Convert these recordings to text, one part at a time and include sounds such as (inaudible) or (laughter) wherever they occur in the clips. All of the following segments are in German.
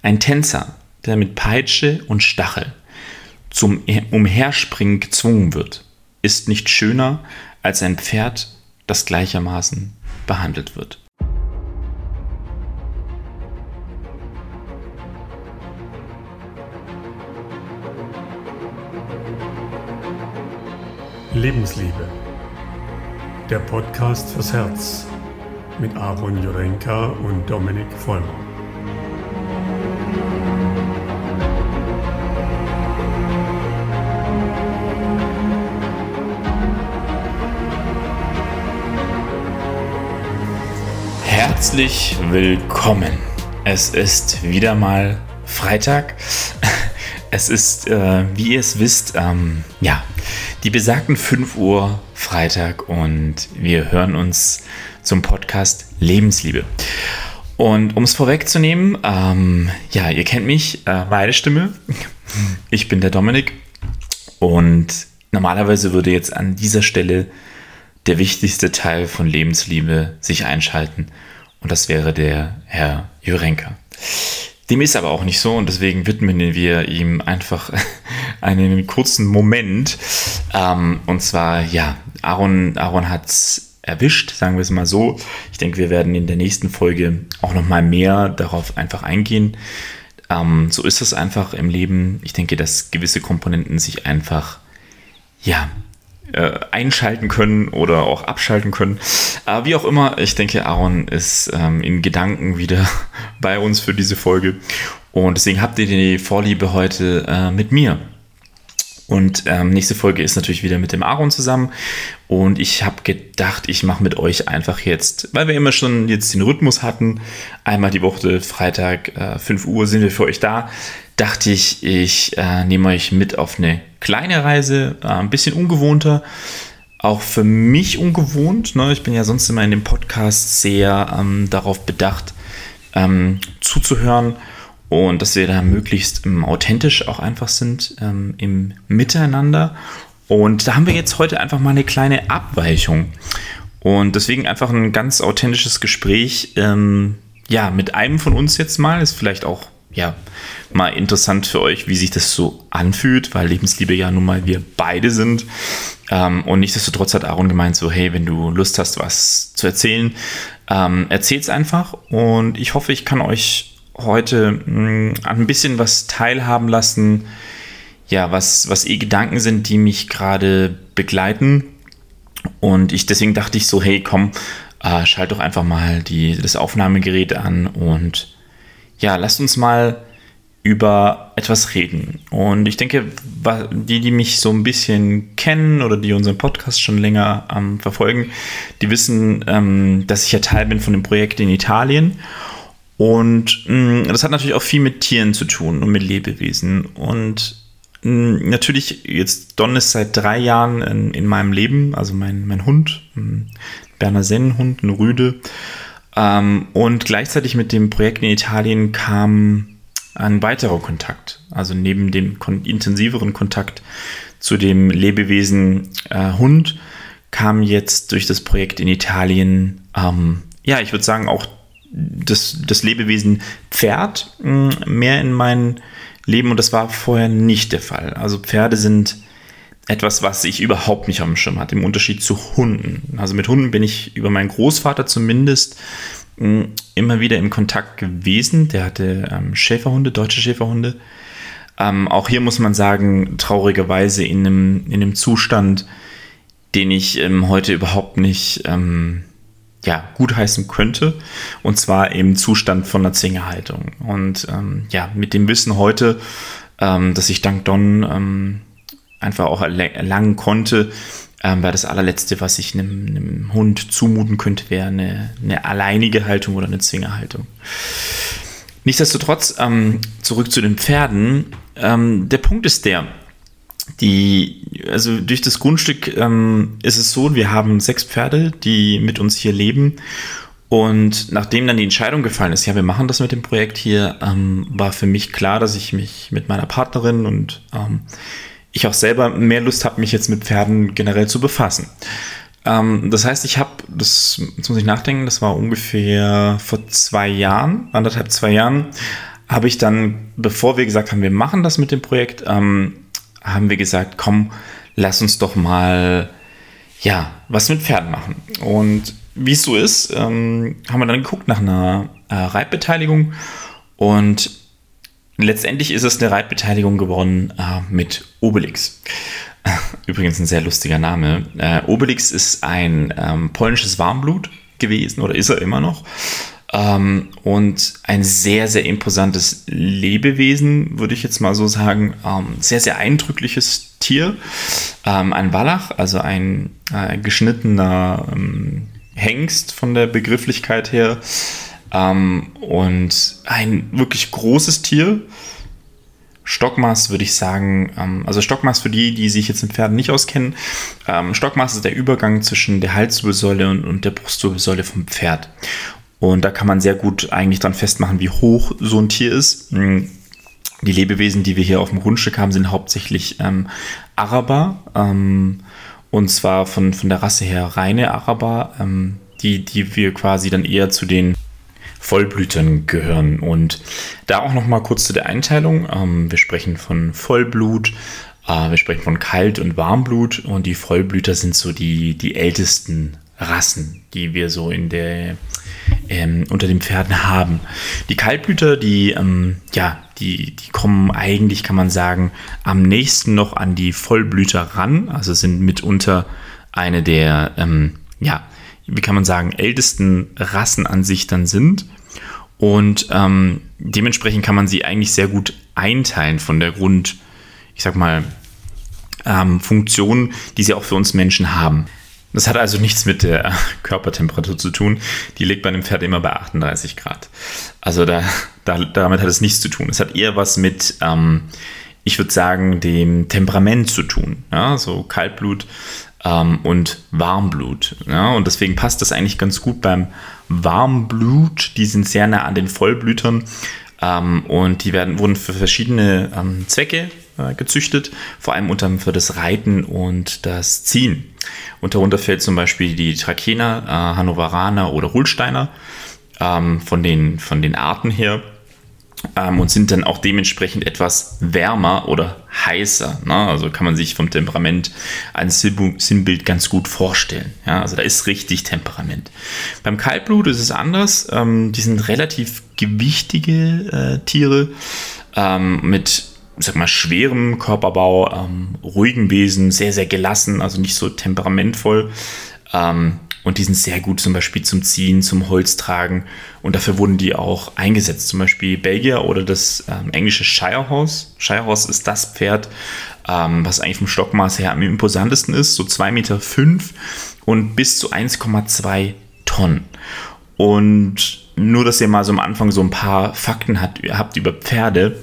Ein Tänzer, der mit Peitsche und Stachel zum Umherspringen gezwungen wird, ist nicht schöner als ein Pferd, das gleichermaßen behandelt wird. Lebensliebe. Der Podcast fürs Herz mit Aaron Jurenka und Dominik Vollmer. Herzlich willkommen. Es ist wieder mal Freitag. (laughs) Es ist, äh, wie ihr es wisst, ähm, ja, die besagten 5 Uhr Freitag und wir hören uns zum Podcast Lebensliebe. Und um es vorwegzunehmen, ähm, ja, ihr kennt mich, äh, meine Stimme. (laughs) Ich bin der Dominik und normalerweise würde jetzt an dieser Stelle der wichtigste Teil von Lebensliebe sich einschalten und das wäre der Herr Jurenka. Dem ist aber auch nicht so und deswegen widmen wir ihm einfach (laughs) einen kurzen Moment. Ähm, und zwar, ja, Aaron, Aaron hat es erwischt, sagen wir es mal so. Ich denke, wir werden in der nächsten Folge auch nochmal mehr darauf einfach eingehen. Ähm, so ist es einfach im Leben. Ich denke, dass gewisse Komponenten sich einfach, ja, äh, einschalten können oder auch abschalten können. Aber wie auch immer, ich denke, Aaron ist ähm, in Gedanken wieder (laughs) bei uns für diese Folge. Und deswegen habt ihr die Vorliebe heute äh, mit mir. Und ähm, nächste Folge ist natürlich wieder mit dem Aaron zusammen. Und ich habe gedacht, ich mache mit euch einfach jetzt, weil wir immer schon jetzt den Rhythmus hatten, einmal die Woche, Freitag, äh, 5 Uhr sind wir für euch da, dachte ich, ich äh, nehme euch mit auf eine kleine Reise, äh, ein bisschen ungewohnter, auch für mich ungewohnt. Ne? Ich bin ja sonst immer in dem Podcast sehr ähm, darauf bedacht, ähm, zuzuhören und dass wir da möglichst ähm, authentisch auch einfach sind ähm, im Miteinander. Und da haben wir jetzt heute einfach mal eine kleine Abweichung. Und deswegen einfach ein ganz authentisches Gespräch, ähm, ja, mit einem von uns jetzt mal. Ist vielleicht auch, ja, mal interessant für euch, wie sich das so anfühlt, weil Lebensliebe ja nun mal wir beide sind. Ähm, und nichtsdestotrotz hat Aaron gemeint, so, hey, wenn du Lust hast, was zu erzählen, ähm, erzähl's einfach. Und ich hoffe, ich kann euch heute mh, mm, ein bisschen was teilhaben lassen, ja, was, was eh Gedanken sind, die mich gerade begleiten. Und ich deswegen dachte ich so, hey, komm, äh, schalt doch einfach mal die, das Aufnahmegerät an und ja, lasst uns mal über etwas reden. Und ich denke, die, die mich so ein bisschen kennen oder die unseren Podcast schon länger ähm, verfolgen, die wissen, ähm, dass ich ja Teil bin von dem Projekt in Italien. Und mh, mm, das hat natürlich auch viel mit Tieren zu tun und mit Lebewesen. Und mh, mm, natürlich, jetzt Don ist seit drei Jahren in, in meinem Leben, also mein, mein Hund, ein Berner Sennenhund, eine Rüde. Ähm, und gleichzeitig mit dem Projekt in Italien kam ein weiterer Kontakt, also neben dem kon intensiveren Kontakt zu dem Lebewesen äh, Hund, kam jetzt durch das Projekt in Italien, ähm, ja, ich würde sagen, auch das, das Lebewesen Pferd mh, hm, mehr in mein Leben und das war vorher nicht der Fall. Also Pferde sind etwas, was ich überhaupt nicht auf dem Schirm hatte, im Unterschied zu Hunden. Also mit Hunden bin ich über meinen Großvater zumindest immer wieder im Kontakt gewesen. Der hatte ähm, Schäferhunde, deutsche Schäferhunde. Ähm, auch hier muss man sagen, traurigerweise in einem, in einem Zustand, den ich ähm, heute überhaupt nicht ähm, ja, gutheißen könnte. Und zwar im Zustand von einer Zwingerhaltung. Und ähm, ja, mit dem Wissen heute, dass ich dank Don einfach auch erlangen konnte, ähm, weil das allerletzte, was ich einem, einem Hund zumuten könnte, wäre eine, eine, alleinige Haltung oder eine Zwingerhaltung. Nichtsdestotrotz, ähm, zurück zu den Pferden. Ähm, der Punkt ist der, die, also durch das Grundstück ähm, ist es so, wir haben sechs Pferde, die mit uns hier leben. Und nachdem dann die Entscheidung gefallen ist, ja, wir machen das mit dem Projekt hier, ähm, war für mich klar, dass ich mich mit meiner Partnerin und ähm, ich auch selber mehr Lust habe, mich jetzt mit Pferden generell zu befassen. Ähm, das heißt, ich habe, das jetzt muss ich nachdenken, das war ungefähr vor zwei Jahren, anderthalb, zwei Jahren, habe ich dann, bevor wir gesagt haben, wir machen das mit dem Projekt, ähm, haben wir gesagt, komm, lass uns doch mal, ja, was mit Pferden machen. Und wie es so ist, ähm, haben wir dann geguckt nach einer äh, Reitbeteiligung und letztendlich ist es eine Reitbeteiligung geworden äh, mit Obelix. (laughs) Übrigens ein sehr lustiger Name. Äh, Obelix ist ein ähm, polnisches Warmblut gewesen oder ist er immer noch. Ähm, und ein sehr, sehr imposantes Lebewesen, würde ich jetzt mal so sagen. Ähm, sehr, sehr eindrückliches Tier. Ähm, ein Wallach, also ein äh, geschnittener ähm, Hengst von der Begrifflichkeit her. Ähm, und ein wirklich großes Tier. Stockmaß würde ich sagen, ähm, also Stockmaß für die, die sich jetzt mit Pferden nicht auskennen, ähm, Stockmaß ist der Übergang zwischen der Halswirbelsäule und, und der Brustwirbelsäule vom Pferd. Und da kann man sehr gut eigentlich dann festmachen, wie hoch so ein Tier ist. Hm, die Lebewesen, die wir hier auf dem Grundstück haben, sind hauptsächlich ähm, Araber. Ähm, und zwar von, von der Rasse her reine Araber, ähm, die, die wir quasi dann eher zu den Vollblütern gehören. Und da auch noch mal kurz zu der Einteilung. Ähm, wir sprechen von Vollblut, äh, wir sprechen von Kalt- und Warmblut und die Vollblüter sind so die, die ältesten Rassen, die wir so in der ähm, unter den Pferden haben. Die Kaltblüter, die ähm, ja, die, die kommen eigentlich, kann man sagen, am nächsten noch an die Vollblüter ran. Also sind mitunter eine der ähm, ja, wie kann man sagen, ältesten Rassen an sich dann sind. Und ähm, dementsprechend kann man sie eigentlich sehr gut einteilen von der Grund, ich sag mal, ähm, Funktion, die sie auch für uns Menschen haben. Das hat also nichts mit der (laughs) Körpertemperatur zu tun. Die liegt bei einem Pferd immer bei 38 Grad. Also da, da damit hat es nichts zu tun. Es hat eher was mit, ähm, ich würde sagen, dem Temperament zu tun. Ja, so Kaltblut ähm, und Warmblut. Ja? Und deswegen passt das eigentlich ganz gut beim Warmblut. Die sind sehr nah an den Vollblütern ähm, und die werden, wurden für verschiedene ähm, Zwecke äh, gezüchtet, vor allem unter, für das Reiten und das Ziehen. Und darunter fällt zum Beispiel die Trakehner, äh, Hannoveraner oder Holsteiner ähm, von, den, von den Arten her ähm, und sind dann auch dementsprechend etwas wärmer oder heißer. Ne? Also kann man sich vom Temperament ein Sinnbild ganz gut vorstellen. Ja? Also da ist richtig Temperament. Beim Kaltblut ist es anders. Ähm, die sind relativ gewichtige äh, Tiere ähm, mit sag mal, schwerem Körperbau, ähm, ruhigen Wesen, sehr, sehr gelassen, also nicht so temperamentvoll. Ähm, und die sind sehr gut zum Beispiel zum Ziehen, zum Holztragen. Und dafür wurden die auch eingesetzt. Zum Beispiel Belgier oder das ähm, englische Shirehorse. Shirehorse ist das Pferd, ähm, was eigentlich vom Stockmaß her am imposantesten ist. So 2,5 Meter fünf und bis zu 1,2 Tonnen. Und nur, dass ihr mal so am Anfang so ein paar Fakten hat, habt über Pferde.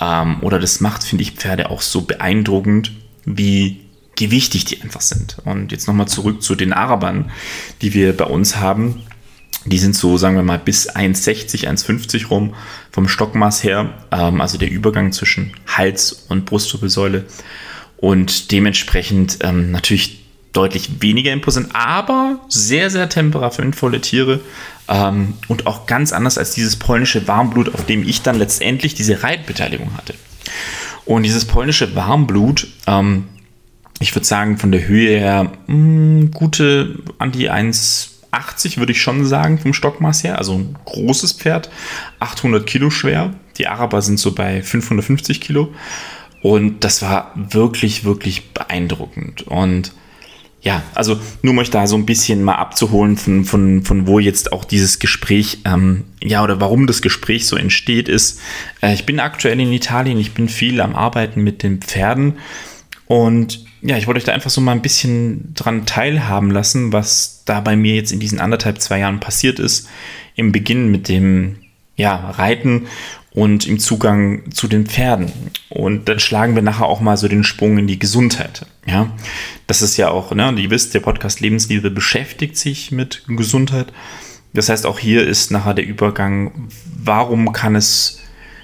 Ähm, oder das macht, finde ich, Pferde auch so beeindruckend, wie gewichtig die einfach sind. Und jetzt nochmal zurück zu den Arabern, die wir bei uns haben. Die sind so, sagen wir mal, bis 1,60, 1,50 rum vom Stockmaß her. Ähm, also der Übergang zwischen Hals und Brustwirbelsäule. Und dementsprechend ähm, natürlich deutlich weniger imposant, aber sehr, sehr temperamentvolle Tiere. Ähm, und auch ganz anders als dieses polnische Warmblut, auf dem ich dann letztendlich diese Reitbeteiligung hatte. Und dieses polnische Warmblut ähm, ich würde sagen, von der Höhe her mh, hm, gute an die 1,80 würde ich schon sagen vom Stockmaß her. Also ein großes Pferd, 800 Kilo schwer. Die Araber sind so bei 550 Kilo. Und das war wirklich, wirklich beeindruckend. Und ja, also nur um euch da so ein bisschen mal abzuholen, von, von, von wo jetzt auch dieses Gespräch, ähm, ja, oder warum das Gespräch so entsteht, ist, äh, ich bin aktuell in Italien, ich bin viel am Arbeiten mit den Pferden und ja, ich wollte euch da einfach so mal ein bisschen dran teilhaben lassen, was da bei mir jetzt in diesen anderthalb, zwei Jahren passiert ist. Im Beginn mit dem ja, Reiten und im Zugang zu den Pferden. Und dann schlagen wir nachher auch mal so den Sprung in die Gesundheit. Ja, das ist ja auch, ne, ihr wisst, der Podcast Lebensliebe beschäftigt sich mit Gesundheit. Das heißt, auch hier ist nachher der Übergang, warum kann es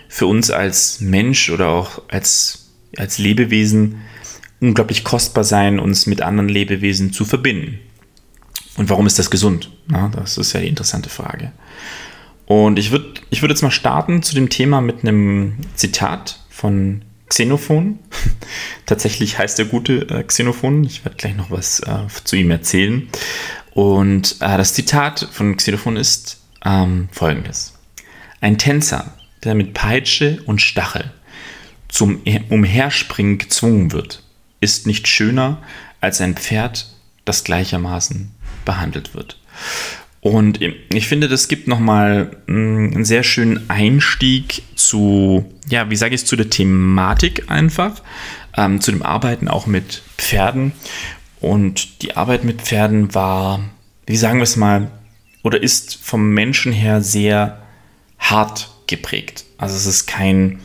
für uns als Mensch oder auch als, als Lebewesen unglaublich kostbar sein, uns mit anderen Lebewesen zu verbinden. Und warum ist das gesund? Na, das ist ja die interessante Frage. Und ich würde ich würd jetzt mal starten zu dem Thema mit einem Zitat von Xenophon. (laughs) Tatsächlich heißt der gute äh, Xenophon. Ich werde gleich noch was äh, zu ihm erzählen. Und äh, das Zitat von Xenophon ist ähm, folgendes. Ein Tänzer, der mit Peitsche und Stachel zum Umherspringen gezwungen wird, ist nicht schöner als ein Pferd, das gleichermaßen behandelt wird. Und ich finde, das gibt nochmal mm, einen sehr schönen Einstieg zu, ja, wie sage ich es, zu der Thematik einfach, ähm, zu dem Arbeiten auch mit Pferden. Und die Arbeit mit Pferden war, wie sagen wir es mal, oder ist vom Menschen her sehr hart geprägt. Also es ist kein,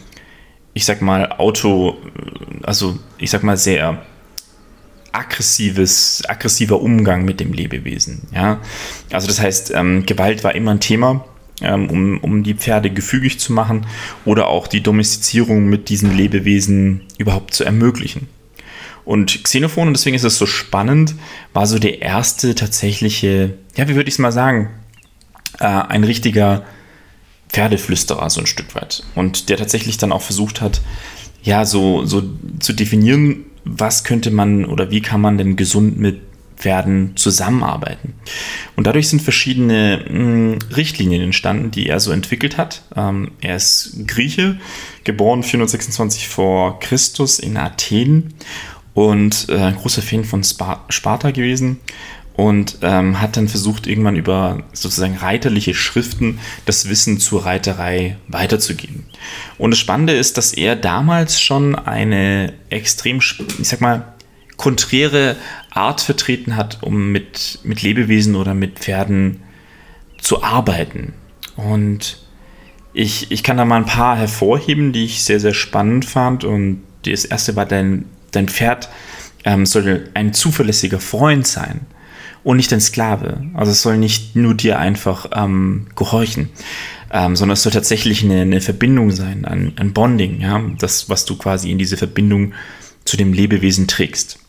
ich sag mal, Auto, also ich sag mal sehr aggressives, aggressiver Umgang mit dem Lebewesen. Ja? Also das heißt, ähm, Gewalt war immer ein Thema, ähm, um, um die Pferde gefügig zu machen oder auch die Domestizierung mit diesen Lebewesen überhaupt zu ermöglichen. Und Xenophon, und deswegen ist es so spannend, war so der erste tatsächliche, ja, wie würde ich es mal sagen, äh, ein richtiger Pferdeflüsterer, so ein Stück weit. Und der tatsächlich dann auch versucht hat, ja, so, so zu definieren, was könnte man oder wie kann man denn gesund mit Pferden zusammenarbeiten. Und dadurch sind verschiedene mh, hm, Richtlinien entstanden, die er so entwickelt hat. Ähm, er ist Grieche, geboren 426 vor Christus in Athen und äh, großer Fan von Sparta gewesen und ähm, hat dann versucht, irgendwann über sozusagen reiterliche Schriften das Wissen zur Reiterei weiterzugeben. Und das Spannende ist, dass er damals schon eine extrem, ich sag mal, konträre Art vertreten hat, um mit, mit Lebewesen oder mit Pferden zu arbeiten. Und ich, ich kann da mal ein paar hervorheben, die ich sehr, sehr spannend fand. Und das erste war, dein, dein Pferd ähm, soll ein zuverlässiger Freund sein und nicht ein Sklave. Also es soll nicht nur dir einfach ähm, gehorchen, ähm, sondern es soll tatsächlich eine, eine Verbindung sein, ein, ein, Bonding, ja, das, was du quasi in diese Verbindung zu dem Lebewesen trägst.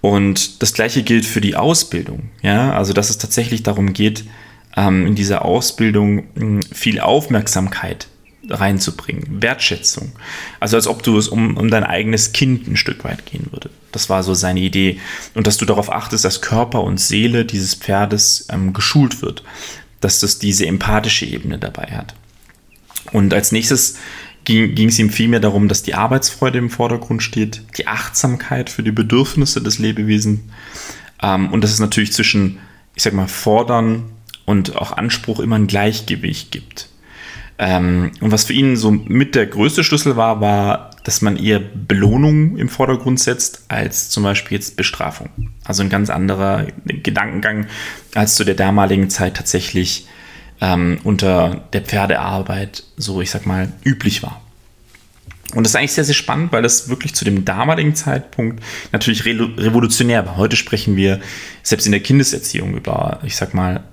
Und das gleiche gilt für die Ausbildung, ja, also dass es tatsächlich darum geht, ähm, in dieser Ausbildung hm, viel Aufmerksamkeit reinzubringen, Wertschätzung. Also als ob du es um, um dein eigenes Kind ein Stück weit gehen würde. Das war so seine Idee. Und dass du darauf achtest, dass Körper und Seele dieses Pferdes ähm, geschult wird. Dass das diese empathische Ebene dabei hat. Und als nächstes ging, es ihm vielmehr darum, dass die Arbeitsfreude im Vordergrund steht, die Achtsamkeit für die Bedürfnisse des Lebewesens. Ähm, und dass es natürlich zwischen, ich sag mal, Fordern und auch Anspruch immer ein Gleichgewicht gibt. Ähm, und was für ihn so mit der größte Schlüssel war, war, dass man eher Belohnung im Vordergrund setzt, als zum Beispiel jetzt Bestrafung. Also ein ganz anderer Gedankengang, als zu der damaligen Zeit tatsächlich ähm, unter der Pferdearbeit so, ich sag mal, üblich war. Und das ist eigentlich sehr, sehr spannend, weil das wirklich zu dem damaligen Zeitpunkt natürlich re revolutionär war. Heute sprechen wir selbst in der Kindeserziehung über, ich sag mal,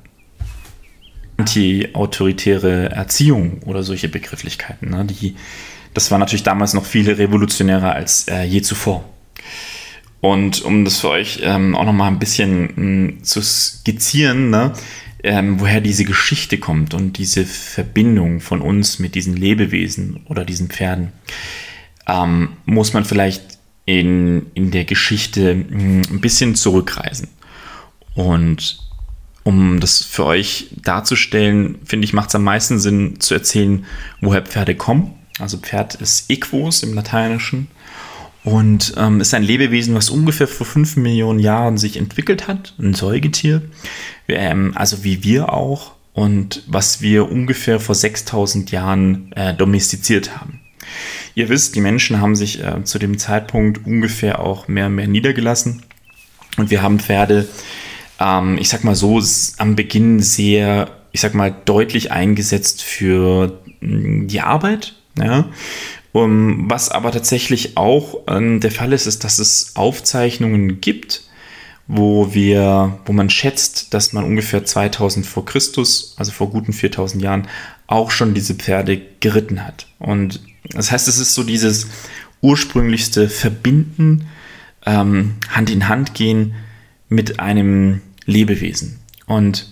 anti-autoritäre Erziehung oder solche Begrifflichkeiten. Ne? Die, das war natürlich damals noch viel revolutionärer als äh, je zuvor. Und um das für euch ähm, auch nochmal ein bisschen mh, hm, zu skizzieren, ne? ähm, woher diese Geschichte kommt und diese Verbindung von uns mit diesen Lebewesen oder diesen Pferden, ähm, muss man vielleicht in, in der Geschichte mh, hm, ein bisschen zurückreisen. Und um das für euch darzustellen, finde ich, macht es am meisten Sinn zu erzählen, woher Pferde kommen. Also Pferd ist Equus im Lateinischen und ähm, ist ein Lebewesen, was ungefähr vor 5 Millionen Jahren sich entwickelt hat, ein Säugetier, ähm, also wie wir auch und was wir ungefähr vor 6000 Jahren äh, domestiziert haben. Ihr wisst, die Menschen haben sich äh, zu dem Zeitpunkt ungefähr auch mehr und mehr niedergelassen und wir haben Pferde ähm, ich sag mal so, am Beginn sehr, ich sag mal, deutlich eingesetzt für mm, die Arbeit. Ja. Um, was aber tatsächlich auch ähm, der Fall ist, ist, dass es Aufzeichnungen gibt, wo wir, wo man schätzt, dass man ungefähr 2000 vor Christus, also vor guten 4000 Jahren, auch schon diese Pferde geritten hat. Und das heißt, es ist so dieses ursprünglichste Verbinden, ähm, Hand in Hand gehen mit einem Lebewesen. Und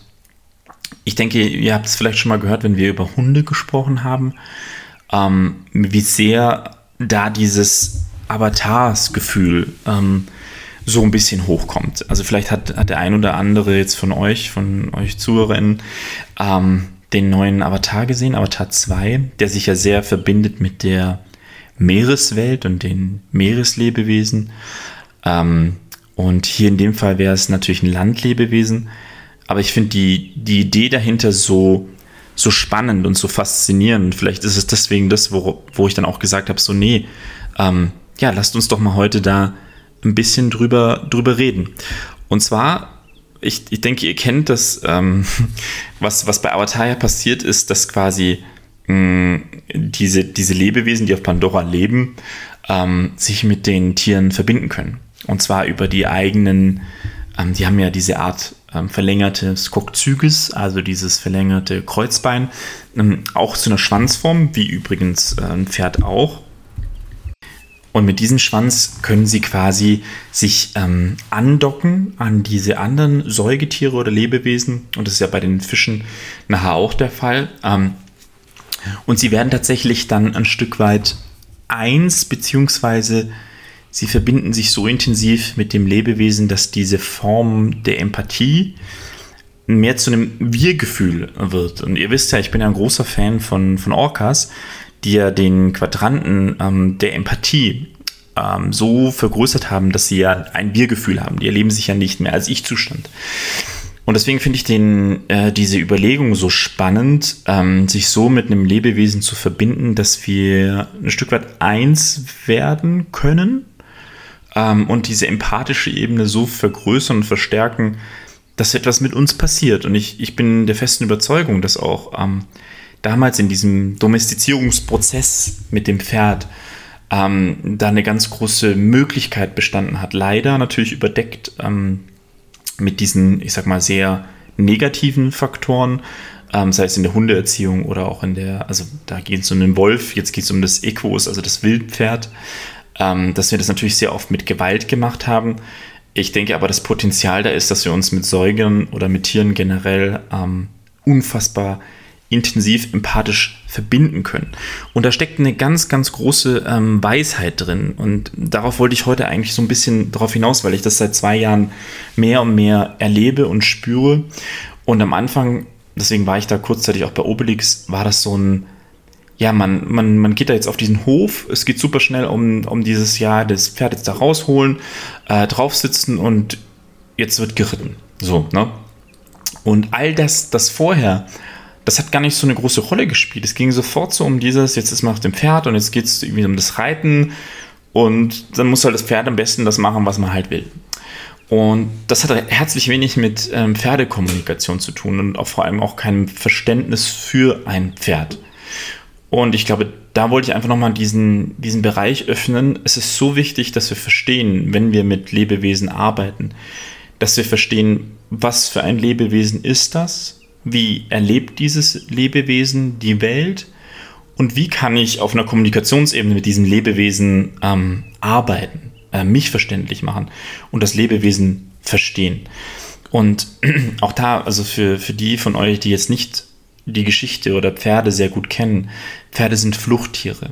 ich denke, ihr habt es vielleicht schon mal gehört, wenn wir über Hunde gesprochen haben, ähm, wie sehr da dieses Avatars-Gefühl ähm, so ein bisschen hochkommt. Also vielleicht hat, hat der ein oder andere jetzt von euch, von euch Zuhörerinnen, ähm, den neuen Avatar gesehen, Avatar 2, der sich ja sehr verbindet mit der Meereswelt und den Meereslebewesen. Ähm, und hier in dem Fall wäre es natürlich ein Landlebewesen. Aber ich finde die, die Idee dahinter so, so spannend und so faszinierend. Vielleicht ist es deswegen das, wo, wo ich dann auch gesagt habe, so nee, ähm, ja, lasst uns doch mal heute da ein bisschen drüber, drüber reden. Und zwar, ich, ich denke, ihr kennt das, ähm, (laughs) was, was bei Avatar passiert ist, dass quasi mh, mm, diese, diese Lebewesen, die auf Pandora leben, ähm, sich mit den Tieren verbinden können. Und zwar über die eigenen, ähm, die haben ja diese Art ähm, verlängertes Kokzyges, also dieses verlängerte Kreuzbein, ähm, auch zu einer Schwanzform, wie übrigens äh, ein Pferd auch. Und mit diesem Schwanz können sie quasi sich ähm, andocken an diese anderen Säugetiere oder Lebewesen. Und das ist ja bei den Fischen nachher auch der Fall. Ähm, und sie werden tatsächlich dann ein Stück weit eins, beziehungsweise sie verbinden sich so intensiv mit dem Lebewesen, dass diese Form der Empathie mehr zu einem Wir-Gefühl wird. Und ihr wisst ja, ich bin ja ein großer Fan von, von Orcas die ja den Quadranten ähm, der Empathie ähm, so vergrößert haben, dass sie ja ein Wir-Gefühl haben. Die erleben sich ja nicht mehr als Ich-Zustand. Und deswegen finde ich den, äh, diese Überlegung so spannend, ähm, sich so mit einem Lebewesen zu verbinden, dass wir ein Stück weit eins werden können ähm, und diese empathische Ebene so vergrößern und verstärken, dass etwas mit uns passiert. Und ich, ich bin der festen Überzeugung, dass auch ähm, damals in diesem Domestizierungsprozess mit dem Pferd ähm, da eine ganz große Möglichkeit bestanden hat. Leider natürlich überdeckt ähm, mit diesen, ich sag mal, sehr negativen Faktoren, ähm, sei es in der Hundeerziehung oder auch in der, also da geht es um den Wolf, jetzt geht es um das Equus, also das Wildpferd, ähm, dass wir das natürlich sehr oft mit Gewalt gemacht haben. Ich denke aber, das Potenzial da ist, dass wir uns mit Säugern oder mit Tieren generell ähm, unfassbar intensiv empathisch verbinden können. Und da steckt eine ganz, ganz große ähm, Weisheit drin. Und darauf wollte ich heute eigentlich so ein bisschen darauf hinaus, weil ich das seit zwei Jahren mehr und mehr erlebe und spüre. Und am Anfang, deswegen war ich da kurzzeitig auch bei Obelix, war das so ein, ja, man, man, man geht da jetzt auf diesen Hof, es geht super schnell um, um dieses Jahr das Pferd jetzt da rausholen, äh, draufsitzen und jetzt wird geritten. So, ne? Und all das, das vorher das hat gar nicht so eine große Rolle gespielt. Es ging sofort so um dieses, jetzt ist man auf dem Pferd und jetzt geht es irgendwie um das Reiten und dann muss halt das Pferd am besten das machen, was man halt will. Und das hat herzlich wenig mit ähm, Pferdekommunikation zu tun und auch vor allem auch keinem Verständnis für ein Pferd. Und ich glaube, da wollte ich einfach nochmal diesen, diesen Bereich öffnen. Es ist so wichtig, dass wir verstehen, wenn wir mit Lebewesen arbeiten, dass wir verstehen, was für ein Lebewesen ist das, wie erlebt dieses Lebewesen die Welt und wie kann ich auf einer Kommunikationsebene mit diesem Lebewesen ähm, arbeiten, äh, mich verständlich machen und das Lebewesen verstehen. Und (clears throat) auch da, also für, für die von euch, die jetzt nicht die Geschichte oder Pferde sehr gut kennen, Pferde sind Fluchttiere.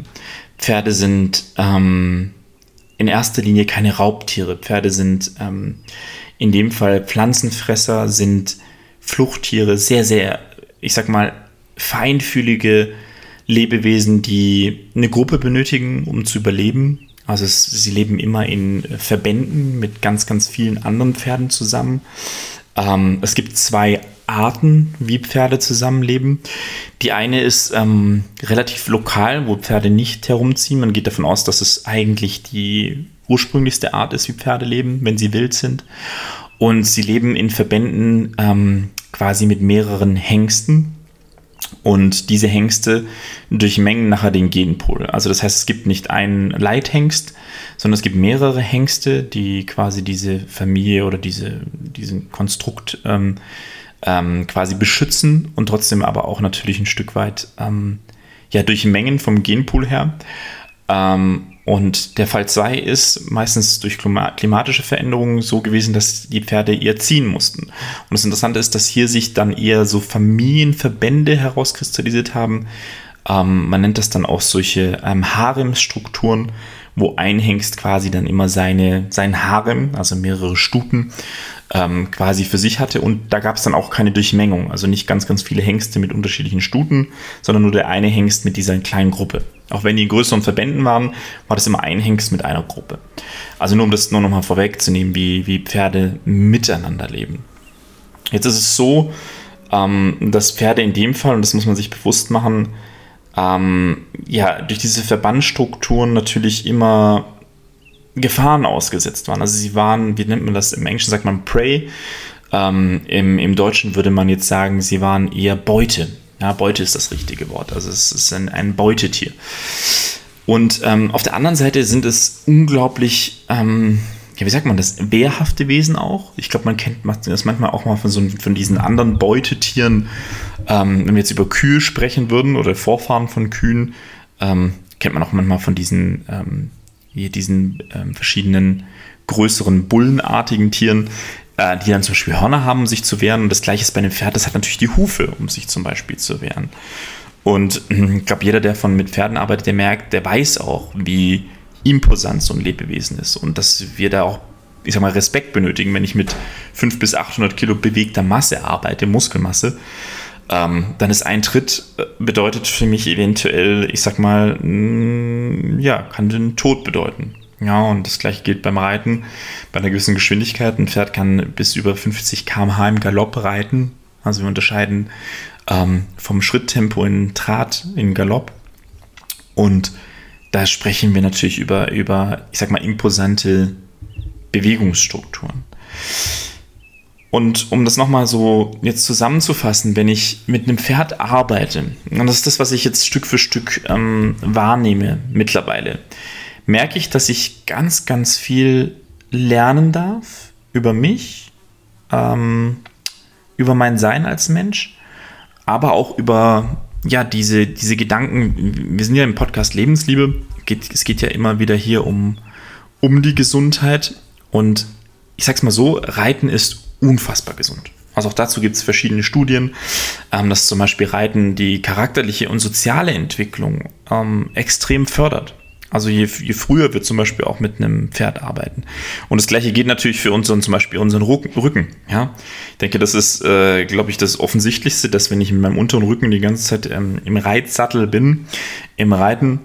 Pferde sind ähm, in erster Linie keine Raubtiere. Pferde sind ähm, in dem Fall Pflanzenfresser, sind Fluchttiere, sehr, sehr, ich sag mal, feinfühlige Lebewesen, die eine Gruppe benötigen, um zu überleben. Also es, sie leben immer in Verbänden mit ganz, ganz vielen anderen Pferden zusammen. Ähm, es gibt zwei Arten, wie Pferde zusammenleben. Die eine ist ähm, relativ lokal, wo Pferde nicht herumziehen. Man geht davon aus, dass es eigentlich die ursprünglichste Art ist, wie Pferde leben, wenn sie wild sind. Und sie leben in Verbänden ähm, quasi mit mehreren Hengsten. Und diese Hengste durchmengen nachher den Genpool. Also das heißt, es gibt nicht einen Leithengst, sondern es gibt mehrere Hengste, die quasi diese Familie oder diese, diesen Konstrukt ähm, ähm, quasi beschützen und trotzdem aber auch natürlich ein Stück weit ähm, ja, durchmengen vom Genpool her. Ähm, und der Fall 2 ist meistens durch klimatische Veränderungen so gewesen, dass die Pferde eher ziehen mussten. Und das Interessante ist, dass hier sich dann eher so Familienverbände herauskristallisiert haben. Ähm, man nennt das dann auch solche ähm, Haremstrukturen, wo ein Hengst quasi dann immer seine, sein Harem, also mehrere Stuten, ähm, quasi für sich hatte. Und da gab es dann auch keine Durchmengung. Also nicht ganz, ganz viele Hengste mit unterschiedlichen Stuten, sondern nur der eine Hengst mit dieser kleinen Gruppe. Auch wenn die in größeren Verbänden waren, war das immer ein Hengst mit einer Gruppe. Also nur um das nur nochmal vorwegzunehmen, wie, wie Pferde miteinander leben. Jetzt ist es so, ähm, dass Pferde in dem Fall, und das muss man sich bewusst machen, ähm, ja, durch diese Verbandstrukturen natürlich immer Gefahren ausgesetzt waren. Also sie waren, wie nennt man das im Englischen, sagt man Prey. Ähm, im, Im Deutschen würde man jetzt sagen, sie waren eher Beute. Ja, Beute ist das richtige Wort. Also es ist ein, ein Beutetier. Und ähm, auf der anderen Seite sind es unglaublich, ähm, ja, wie sagt man das, wehrhafte Wesen auch. Ich glaube, man kennt das manchmal auch mal von, so, von diesen anderen Beutetieren. Ähm, wenn wir jetzt über Kühe sprechen würden oder Vorfahren von Kühen, ähm, kennt man auch manchmal von diesen ähm, wie diesen ähm, verschiedenen größeren bullenartigen Tieren, äh, die dann zum Beispiel Hörner haben, um sich zu wehren. Und das gleiche ist bei einem Pferd, das hat natürlich die Hufe, um sich zum Beispiel zu wehren. Und ich glaube, jeder, der von mit Pferden arbeitet, der merkt, der weiß auch, wie imposant so ein Lebewesen ist und dass wir da auch, ich sag mal, Respekt benötigen, wenn ich mit 500 bis 800 Kilo bewegter Masse arbeite, Muskelmasse ähm, dann ist ein Tritt äh, bedeutet für mich eventuell, ich sag mal, mh, mm, ja, kann den Tod bedeuten. Ja, und das gleiche gilt beim Reiten. Bei einer gewissen Geschwindigkeit. Ein Pferd kann bis über 50 km/h im Galopp reiten. Also wir unterscheiden ähm, vom Schritttempo in Trat, in Galopp. Und da sprechen wir natürlich über, über ich sag mal, imposante Bewegungsstrukturen. Und um das nochmal so jetzt zusammenzufassen, wenn ich mit einem Pferd arbeite, und das ist das, was ich jetzt Stück für Stück ähm, wahrnehme mittlerweile, merke ich, dass ich ganz, ganz viel lernen darf über mich, ähm, über mein Sein als Mensch, aber auch über ja, diese, diese Gedanken. Wir sind ja im Podcast Lebensliebe. Geht, es geht ja immer wieder hier um, um die Gesundheit. Und ich sag's mal so: Reiten ist unfassbar gesund. Also auch dazu gibt es verschiedene Studien, ähm, dass zum Beispiel Reiten die charakterliche und soziale Entwicklung ähm, extrem fördert. Also je, je, früher wir zum Beispiel auch mit einem Pferd arbeiten. Und das gleiche geht natürlich für unseren, zum Beispiel unseren Rücken. Ja? Ich denke, das ist, äh, glaube ich, das Offensichtlichste, dass wenn ich mit meinem unteren Rücken die ganze Zeit ähm, im Reitsattel bin, im Reiten,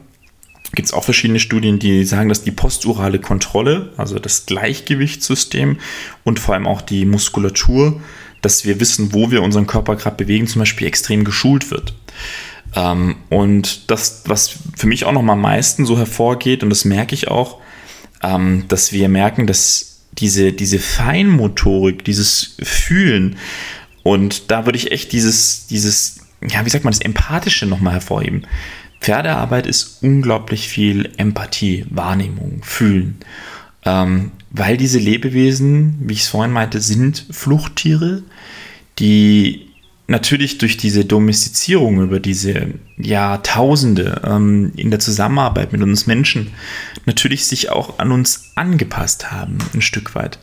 gibt es auch verschiedene Studien, die sagen, dass die posturale Kontrolle, also das Gleichgewichtssystem und vor allem auch die Muskulatur, dass wir wissen, wo wir unseren Körper gerade bewegen, zum Beispiel extrem geschult wird. Ähm, und das, was für mich auch noch mal am meisten so hervorgeht, und das merke ich auch, ähm, dass wir merken, dass diese, diese Feinmotorik, dieses Fühlen, und da würde ich echt dieses, dieses, ja, wie sagt man, das Empathische nochmal hervorheben. Pferdearbeit ist unglaublich viel Empathie, Wahrnehmung, Fühlen. Ähm, weil diese Lebewesen, wie ich es vorhin meinte, sind Fluchttiere, die natürlich durch diese Domestizierung über diese Jahrtausende ähm, in der Zusammenarbeit mit uns Menschen natürlich sich auch an uns angepasst haben, ein Stück weit.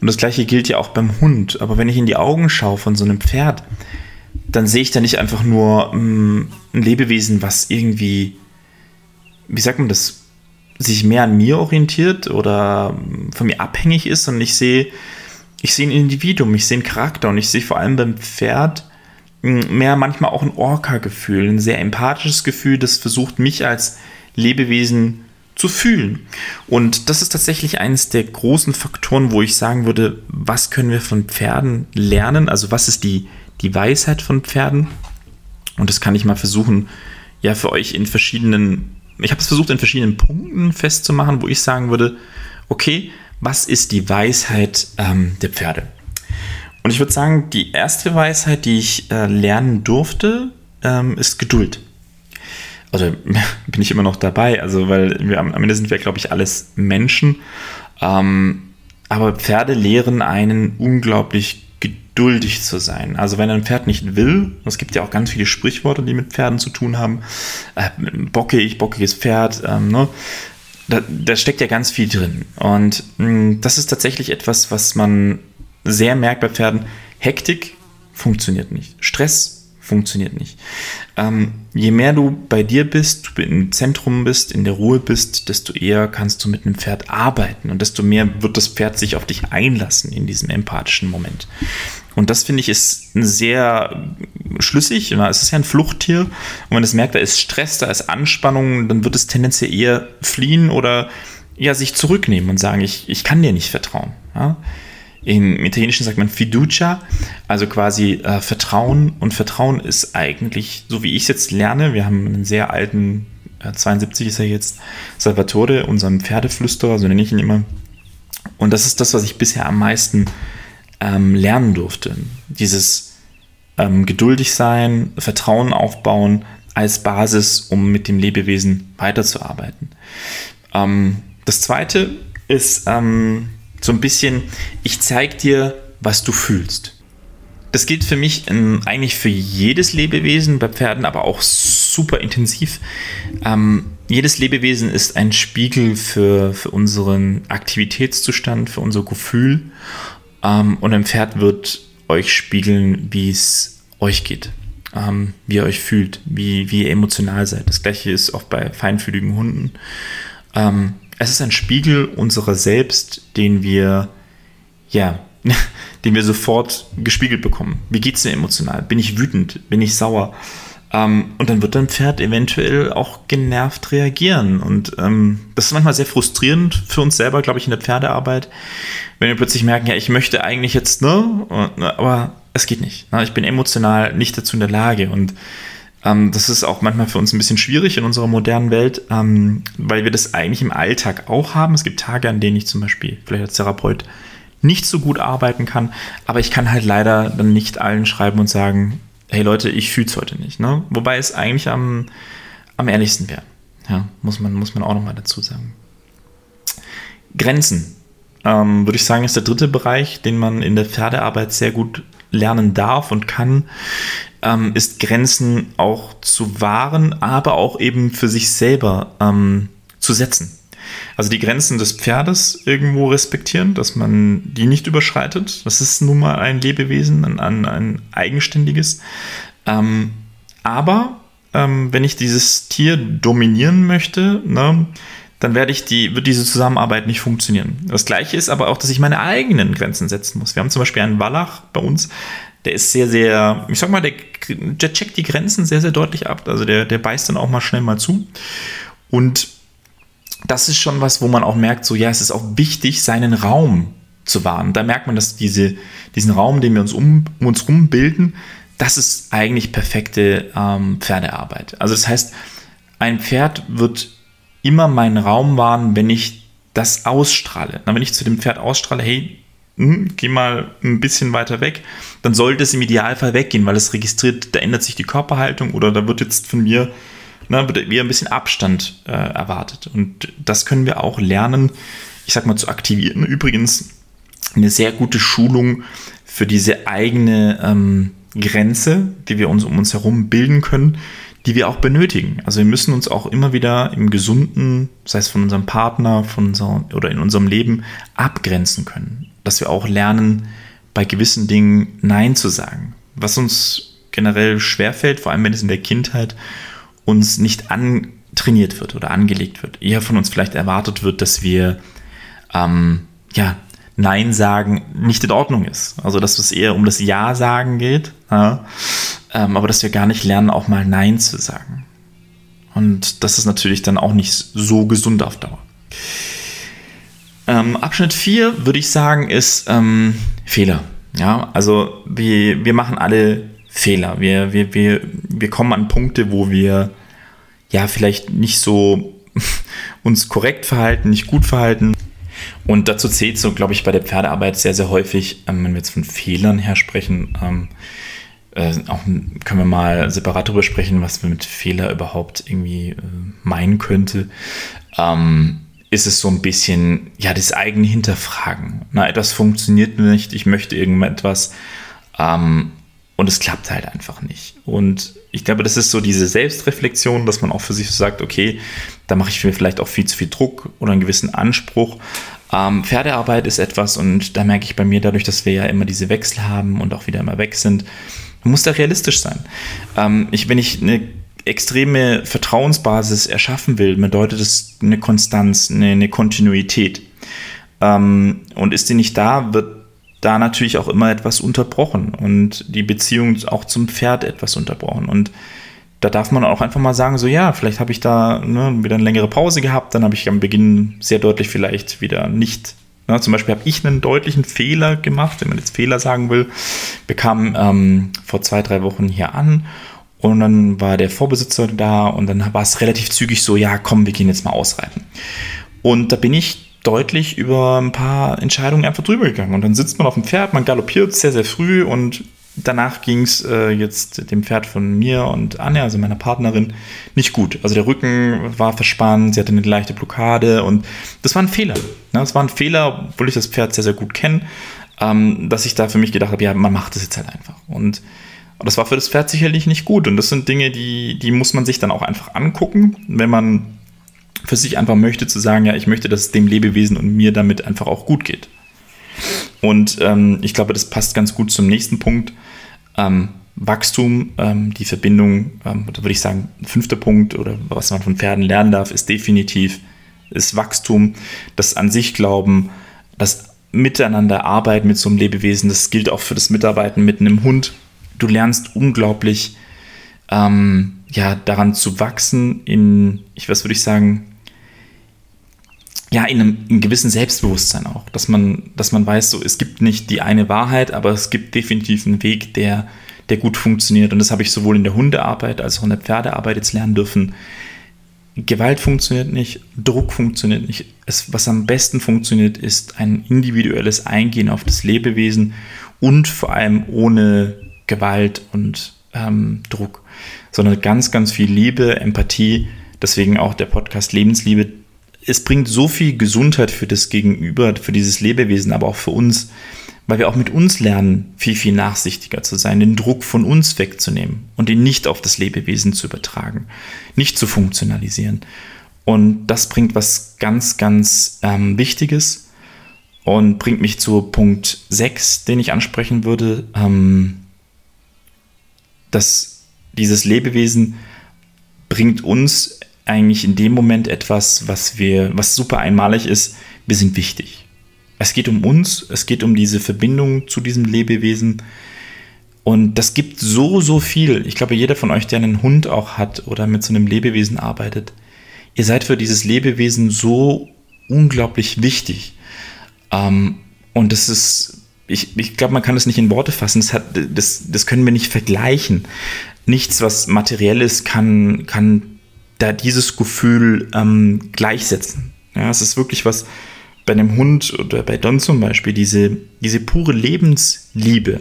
Und das gleiche gilt ja auch beim Hund. Aber wenn ich in die Augen schaue von so einem Pferd, dann sehe ich da nicht einfach nur mh, mm, ein Lebewesen, was irgendwie, wie sagt man das, sich mehr an mir orientiert oder von mir abhängig ist, sondern ich sehe, ich sehe ein Individuum, ich sehe einen Charakter und ich sehe vor allem beim Pferd mm, mehr manchmal auch ein Orca-Gefühl, ein sehr empathisches Gefühl, das versucht, mich als Lebewesen zu fühlen. Und das ist tatsächlich eines der großen Faktoren, wo ich sagen würde, was können wir von Pferden lernen? Also was ist die die Weisheit von Pferden. Und das kann ich mal versuchen, ja, für euch in verschiedenen, ich habe es versucht, in verschiedenen Punkten festzumachen, wo ich sagen würde, okay, was ist die Weisheit ähm, der Pferde? Und ich würde sagen, die erste Weisheit, die ich äh, lernen durfte, ähm, ist Geduld. Also (laughs) bin ich immer noch dabei, also weil wir am Ende sind wir, glaube ich, alles Menschen. Ähm, aber Pferde lehren einen unglaublich geduldig zu sein. Also wenn ein Pferd nicht will, es gibt ja auch ganz viele Sprichworte, die mit Pferden zu tun haben, äh, bockig, bockiges Pferd, ähm, ne? da, da, steckt ja ganz viel drin. Und mh, mm, das ist tatsächlich etwas, was man sehr merkt bei Pferden. Hektik funktioniert nicht. Stress funktioniert nicht. Ähm, je mehr du bei dir bist, du im Zentrum bist, in der Ruhe bist, desto eher kannst du mit einem Pferd arbeiten und desto mehr wird das Pferd sich auf dich einlassen in diesem empathischen Moment. Und das finde ich ist sehr schlüssig. Es ist ja ein Fluchttier und wenn es merkt, da ist Stress, da ist Anspannung, dann wird es tendenziell eher fliehen oder ja, sich zurücknehmen und sagen, ich, ich kann dir nicht vertrauen. Ja? Im Italienischen sagt man Fiducia, also quasi äh, Vertrauen. Und Vertrauen ist eigentlich, so wie ich es jetzt lerne, wir haben einen sehr alten, äh, 72 ist er jetzt, Salvatore, unseren Pferdeflüsterer, so nenne ich ihn immer. Und das ist das, was ich bisher am meisten ähm, lernen durfte. Dieses ähm, geduldig sein, Vertrauen aufbauen als Basis, um mit dem Lebewesen weiterzuarbeiten. Ähm, das zweite ist, ähm, so ein bisschen, ich zeig dir, was du fühlst. Das gilt für mich ähm, eigentlich für jedes Lebewesen, bei Pferden aber auch super intensiv. Ähm, jedes Lebewesen ist ein Spiegel für, für unseren Aktivitätszustand, für unser Gefühl. Ähm, und ein Pferd wird euch spiegeln, wie es euch geht, ähm, wie ihr euch fühlt, wie, wie ihr emotional seid. Das gleiche ist auch bei feinfühligen Hunden. Es ist ein Spiegel unserer selbst, den wir, ja, (laughs) den wir sofort gespiegelt bekommen. Wie geht es mir emotional? Bin ich wütend? Bin ich sauer? Ähm, und dann wird dein Pferd eventuell auch genervt reagieren. Und ähm, das ist manchmal sehr frustrierend für uns selber, glaube ich, in der Pferdearbeit, wenn wir plötzlich merken, ja, ich möchte eigentlich jetzt, ne, ne aber es geht nicht. Ne? Ich bin emotional nicht dazu in der Lage. Und ähm, das ist auch manchmal für uns ein bisschen schwierig in unserer modernen Welt, ähm, weil wir das eigentlich im Alltag auch haben. Es gibt Tage, an denen ich zum Beispiel vielleicht als Therapeut nicht so gut arbeiten kann, aber ich kann halt leider dann nicht allen schreiben und sagen, hey Leute, ich fühle es heute nicht. Ne? Wobei es eigentlich am, am ehrlichsten wäre. Ja, muss man, muss man auch nochmal dazu sagen. Grenzen, ähm, würde ich sagen, ist der dritte Bereich, den man in der Pferdearbeit sehr gut lernen darf und kann ähm, ist Grenzen auch zu wahren, aber auch eben für sich selber ähm, zu setzen. Also die Grenzen des Pferdes irgendwo respektieren, dass man die nicht überschreitet. Das ist nun mal ein Lebewesen, ein, ein, eigenständiges. Ähm, aber ähm, wenn ich dieses Tier dominieren möchte, ne, dann werde ich die, wird diese Zusammenarbeit nicht funktionieren. Das gleiche ist aber auch, dass ich meine eigenen Grenzen setzen muss. Wir haben zum Beispiel einen Wallach bei uns, der ist sehr, sehr, ich sag mal, der, der checkt die Grenzen sehr, sehr deutlich ab. Also der, der beißt dann auch mal schnell mal zu. Und das ist schon was, wo man auch merkt, so ja, es ist auch wichtig, seinen Raum zu wahren. Da merkt man, dass diese, diesen Raum, den wir uns um, um uns rum bilden, das ist eigentlich perfekte ähm, Pferdearbeit. Also das heißt, ein Pferd wird immer meinen Raum wahren, wenn ich das ausstrahle. Na, wenn ich zu dem Pferd ausstrahle, hey, hm, geh mal ein bisschen weiter weg, dann sollte es im Idealfall weggehen, weil es registriert, da ändert sich die Körperhaltung oder da wird jetzt von mir na, wird ein bisschen Abstand äh, erwartet. Und das können wir auch lernen, ich sag mal, zu aktivieren. Übrigens eine sehr gute Schulung für diese eigene ähm, Grenze, die wir uns um uns herum bilden können, die wir auch benötigen. Also wir müssen uns auch immer wieder im Gesunden, sei es von unserem Partner, von unserem, oder in unserem Leben, abgrenzen können dass wir auch lernen, bei gewissen Dingen Nein zu sagen. Was uns generell schwerfällt, vor allem wenn es in der Kindheit uns nicht antrainiert wird oder angelegt wird. Eher von uns vielleicht erwartet wird, dass wir ähm, ja, Nein sagen nicht in Ordnung ist. Also dass es eher um das Ja sagen geht, ja, ähm, aber dass wir gar nicht lernen, auch mal Nein zu sagen. Und das ist natürlich dann auch nicht so gesund auf Dauer. Ähm, Abschnitt 4 würde ich sagen, ist ähm, Fehler. Ja, also wir, wir machen alle Fehler. Wir, wir, wir, wir kommen an Punkte, wo wir ja vielleicht nicht so (laughs) uns korrekt verhalten, nicht gut verhalten. Und dazu zählt so, glaube ich, bei der Pferdearbeit sehr, sehr häufig, ähm, wenn wir jetzt von Fehlern her sprechen, ähm, äh, auch können wir mal separat darüber sprechen, was wir mit Fehler überhaupt irgendwie äh, meinen könnte. Ähm, ist es so ein bisschen, ja, das eigene Hinterfragen. Na, etwas funktioniert nicht, ich möchte irgendetwas ähm, und es klappt halt einfach nicht. Und ich glaube, das ist so diese Selbstreflexion, dass man auch für sich sagt, okay, da mache ich mir vielleicht auch viel zu viel Druck oder einen gewissen Anspruch. Ähm, Pferdearbeit ist etwas und da merke ich bei mir dadurch, dass wir ja immer diese Wechsel haben und auch wieder immer weg sind, man muss da realistisch sein. Ähm, ich, wenn ich eine extreme Vertrauensbasis erschaffen will, bedeutet es eine Konstanz, eine, eine Kontinuität. Ähm, und ist die nicht da, wird da natürlich auch immer etwas unterbrochen und die Beziehung auch zum Pferd etwas unterbrochen. Und da darf man auch einfach mal sagen, so ja, vielleicht habe ich da ne, wieder eine längere Pause gehabt, dann habe ich am Beginn sehr deutlich vielleicht wieder nicht. Ne, zum Beispiel habe ich einen deutlichen Fehler gemacht, wenn man jetzt Fehler sagen will, bekam ähm, vor zwei, drei Wochen hier an und dann war der Vorbesitzer da und dann war es relativ zügig so, ja, komm, wir gehen jetzt mal ausreiten. Und da bin ich deutlich über ein paar Entscheidungen einfach drüber gegangen. Und dann sitzt man auf dem Pferd, man galoppiert sehr, sehr früh und danach ging es äh, jetzt dem Pferd von mir und Anne, also meiner Partnerin, nicht gut. Also der Rücken war verspannt, sie hatte eine leichte Blockade und das war ein Fehler. Ne? Das war ein Fehler, obwohl ich das Pferd sehr, sehr gut kenne, ähm, dass ich da für mich gedacht habe, ja, man macht das jetzt halt einfach. Und und das war für das Pferd sicherlich nicht gut. Und das sind Dinge, die, die muss man sich dann auch einfach angucken, wenn man für sich einfach möchte, zu sagen, ja, ich möchte, dass es dem Lebewesen und mir damit einfach auch gut geht. Und ähm, ich glaube, das passt ganz gut zum nächsten Punkt. Ähm, Wachstum, ähm, die Verbindung, ähm, da würde ich sagen, fünfter Punkt oder was man von Pferden lernen darf, ist definitiv ist Wachstum, das an sich glauben, das Miteinander arbeiten mit so einem Lebewesen, das gilt auch für das Mitarbeiten mit einem Hund du lernst unglaublich ähm, ja, daran zu wachsen, in, ich was würde ich sagen, ja, in einem, in einem gewissen Selbstbewusstsein auch, dass man, dass man weiß, so, es gibt nicht die eine Wahrheit, aber es gibt definitiv einen Weg, der, der gut funktioniert. Und das habe ich sowohl in der Hundearbeit als auch in der Pferdearbeit jetzt lernen dürfen. Gewalt funktioniert nicht, Druck funktioniert nicht. Es, was am besten funktioniert, ist ein individuelles Eingehen auf das Lebewesen und vor allem ohne Gewalt und ähm, Druck, sondern ganz, ganz viel Liebe, Empathie, deswegen auch der Podcast Lebensliebe. Es bringt so viel Gesundheit für das Gegenüber, für dieses Lebewesen, aber auch für uns, weil wir auch mit uns lernen, viel, viel nachsichtiger zu sein, den Druck von uns wegzunehmen und ihn nicht auf das Lebewesen zu übertragen, nicht zu funktionalisieren. Und das bringt was ganz, ganz ähm, Wichtiges und bringt mich zu Punkt 6, den ich ansprechen würde. Ähm, dass dieses Lebewesen bringt uns eigentlich in dem Moment etwas, was wir, was super einmalig ist. Wir sind wichtig. Es geht um uns, es geht um diese Verbindung zu diesem Lebewesen. Und das gibt so, so viel. Ich glaube, jeder von euch, der einen Hund auch hat oder mit so einem Lebewesen arbeitet, ihr seid für dieses Lebewesen so unglaublich wichtig. Ähm, und das ist ich, ich glaube, man kann das nicht in Worte fassen. Das, hat, das, das können wir nicht vergleichen. Nichts, was materiell ist, kann, kann da dieses Gefühl ähm, gleichsetzen. Ja, es ist wirklich was bei einem Hund oder bei Don zum Beispiel, diese, diese pure Lebensliebe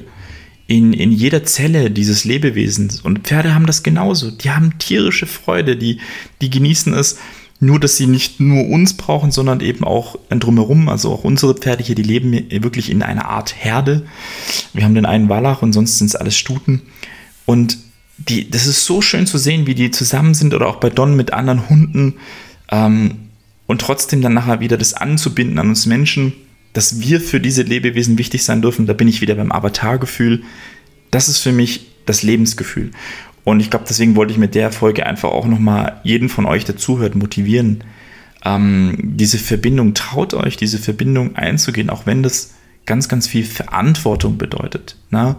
in, in jeder Zelle dieses Lebewesens. Und Pferde haben das genauso. Die haben tierische Freude, die, die genießen es, nur, dass sie nicht nur uns brauchen, sondern eben auch drumherum. Also auch unsere Pferde hier, die leben wirklich in einer Art Herde. Wir haben den einen Wallach und sonst sind es alles Stuten. Und die, das ist so schön zu sehen, wie die zusammen sind oder auch bei Don mit anderen Hunden. Ähm, und trotzdem dann nachher wieder das anzubinden an uns Menschen, dass wir für diese Lebewesen wichtig sein dürfen. Da bin ich wieder beim Avatar-Gefühl. Das ist für mich das Lebensgefühl. Und ich glaube, deswegen wollte ich mit der Folge einfach auch nochmal jeden von euch, der zuhört, motivieren, ähm, diese Verbindung, traut euch, diese Verbindung einzugehen, auch wenn das ganz, ganz viel Verantwortung bedeutet. Ne?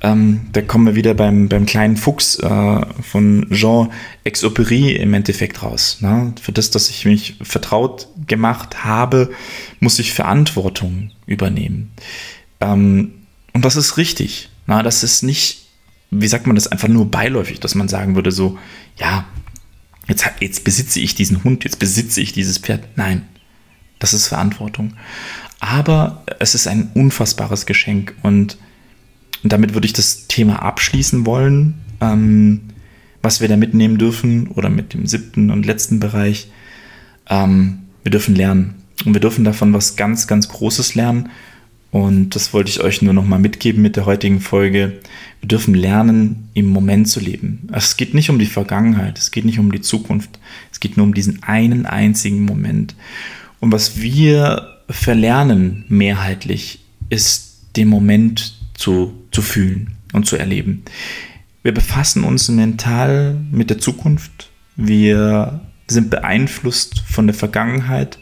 Ähm, da kommen wir wieder beim, beim kleinen Fuchs äh, von Jean Exupéry im Endeffekt raus. Ne? Für das, dass ich mich vertraut gemacht habe, muss ich Verantwortung übernehmen. Ähm, und das ist richtig. Na, das ist nicht wie sagt man das, einfach nur beiläufig, dass man sagen würde, so, ja, jetzt, jetzt besitze ich diesen Hund, jetzt besitze ich dieses Pferd. Nein, das ist Verantwortung. Aber es ist ein unfassbares Geschenk und damit würde ich das Thema abschließen wollen, ähm, was wir da mitnehmen dürfen oder mit dem siebten und letzten Bereich. Ähm, wir dürfen lernen. Und wir dürfen davon was ganz, ganz Großes lernen. Und das wollte ich euch nur noch mal mitgeben mit der heutigen Folge. Wir dürfen lernen, im Moment zu leben. Es geht nicht um die Vergangenheit, es geht nicht um die Zukunft, es geht nur um diesen einen einzigen Moment. Und was wir verlernen mehrheitlich, ist den Moment zu, zu fühlen und zu erleben. Wir befassen uns mental mit der Zukunft, wir sind beeinflusst von der Vergangenheit.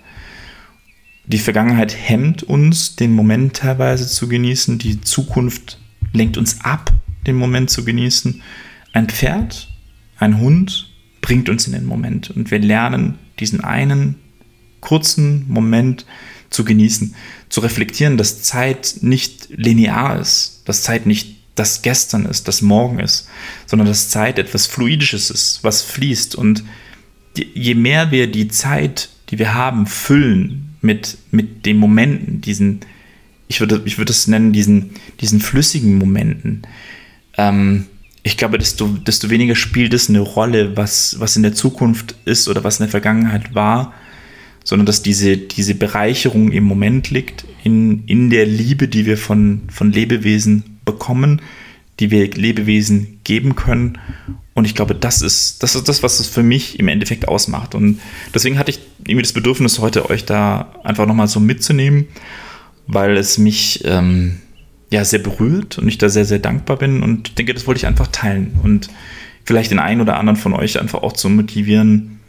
Die Vergangenheit hemmt uns, den Moment teilweise zu genießen. Die Zukunft lenkt uns ab, den Moment zu genießen. Ein Pferd, ein Hund bringt uns in den Moment. Und wir lernen, diesen einen kurzen Moment zu genießen, zu reflektieren, dass Zeit nicht linear ist, dass Zeit nicht das Gestern ist, das Morgen ist, sondern dass Zeit etwas Fluidisches ist, was fließt. Und je mehr wir die Zeit, die wir haben, füllen mit, mit den Momenten, diesen, ich würde, ich würde es nennen, diesen, diesen flüssigen Momenten, ähm, ich glaube, desto, desto weniger spielt es eine Rolle, was, was in der Zukunft ist oder was in der Vergangenheit war, sondern dass diese, diese Bereicherung im Moment liegt, in, in der Liebe, die wir von, von Lebewesen bekommen, die wir Lebewesen geben können. Und ich glaube, das ist, das ist das, was es für mich im Endeffekt ausmacht. Und deswegen hatte ich irgendwie das Bedürfnis, heute euch da einfach nochmal so mitzunehmen, weil es mich ähm, ja sehr berührt und ich da sehr, sehr dankbar bin. Und denke, das wollte ich einfach teilen und vielleicht den einen oder anderen von euch einfach auch zu motivieren,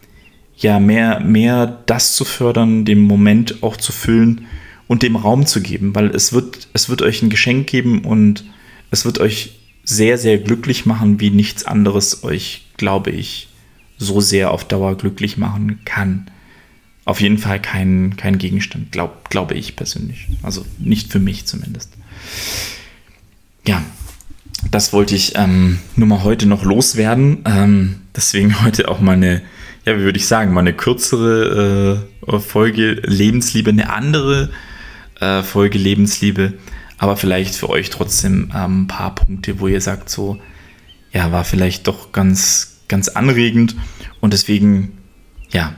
ja, mehr, mehr das zu fördern, den Moment auch zu füllen und dem Raum zu geben, weil es wird, es wird euch ein Geschenk geben und es wird euch sehr, sehr glücklich machen, wie nichts anderes euch, glaube ich, so sehr auf Dauer glücklich machen kann. Auf jeden Fall kein, kein Gegenstand, glaub, glaube ich persönlich. Also nicht für mich zumindest. Ja, das wollte ich ähm, nur mal heute noch loswerden. Ähm, deswegen heute auch mal eine, ja, wie würde ich sagen, mal eine kürzere äh, Folge Lebensliebe, eine andere äh, Folge Lebensliebe, aber vielleicht für euch trotzdem ähm, ein paar Punkte, wo ihr sagt, so, ja, war vielleicht doch ganz, ganz anregend. Und deswegen, ja,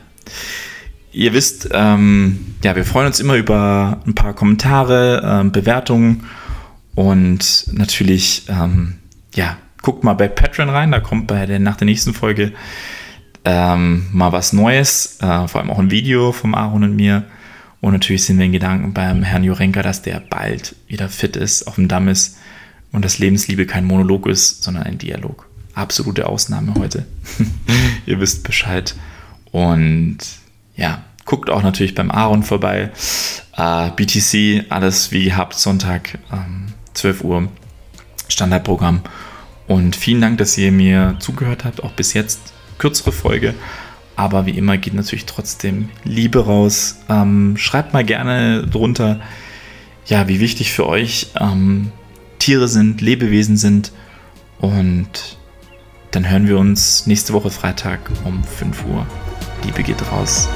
ihr wisst, ähm, ja, wir freuen uns immer über ein paar Kommentare, äh, Bewertungen. Und natürlich, ähm, ja, guckt mal bei Patreon rein, da kommt bei der, nach der nächsten Folge ähm, mal was Neues, äh, vor allem auch ein Video vom Aaron und mir. Und natürlich sind wir in Gedanken beim Herrn Jurenka, dass der bald wieder fit ist, auf dem Damm ist und dass Lebensliebe kein Monolog ist, sondern ein Dialog. Absolute Ausnahme heute. (laughs) Ihr wisst Bescheid. Und ja, guckt auch natürlich beim Aaron vorbei. Äh, BTC, alles wie gehabt, Sonntag, ähm, 12 Uhr, Standardprogramm. Und vielen Dank, dass ihr mir zugehört habt, auch bis jetzt. Kürzere Folge, aber wie immer geht natürlich trotzdem Liebe raus. Ähm, schreibt mal gerne drunter, ja, wie wichtig für euch ähm, Tiere sind, Lebewesen sind. Und dann hören wir uns nächste Woche Freitag um 5 Uhr. Liebe geht raus.